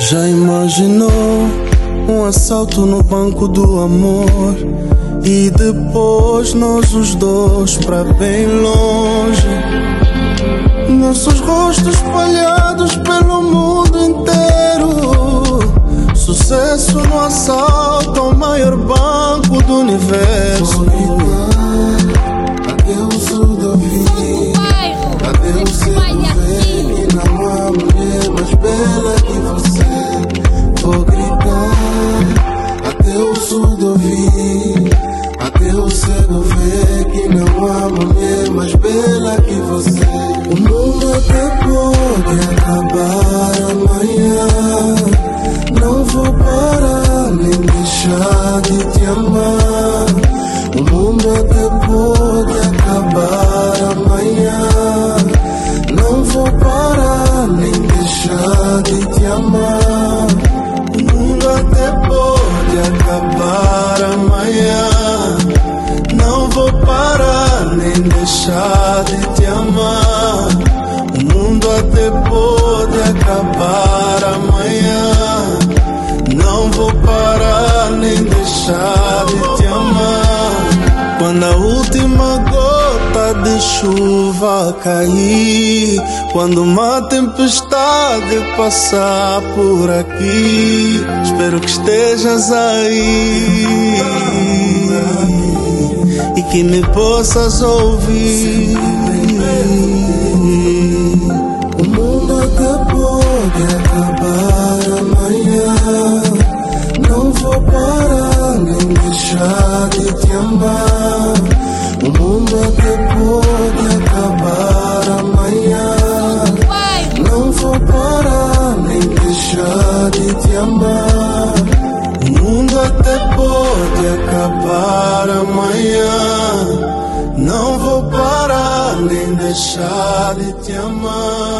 Já imaginou um assalto no banco do amor? E depois nós os dois para bem longe. Nossos rostos espalhados pelo mundo inteiro. Sucesso no assalto ao maior banco do universo. Adeus, o. mais bela que você. O mundo até pode acabar amanhã. Não vou parar nem deixar de te amar. O mundo até pode acabar amanhã. Até pode acabar amanhã. Não vou parar nem deixar de te amar. Quando a última gota de chuva cair, quando uma tempestade passar por aqui, espero que estejas aí e que me possas ouvir. Acabar amanhã. Não vou parar nem deixar de te amar. O mundo até pode acabar amanhã. Não vou parar nem deixar de te amar. O mundo até pode acabar amanhã. Não vou parar nem deixar de te amar.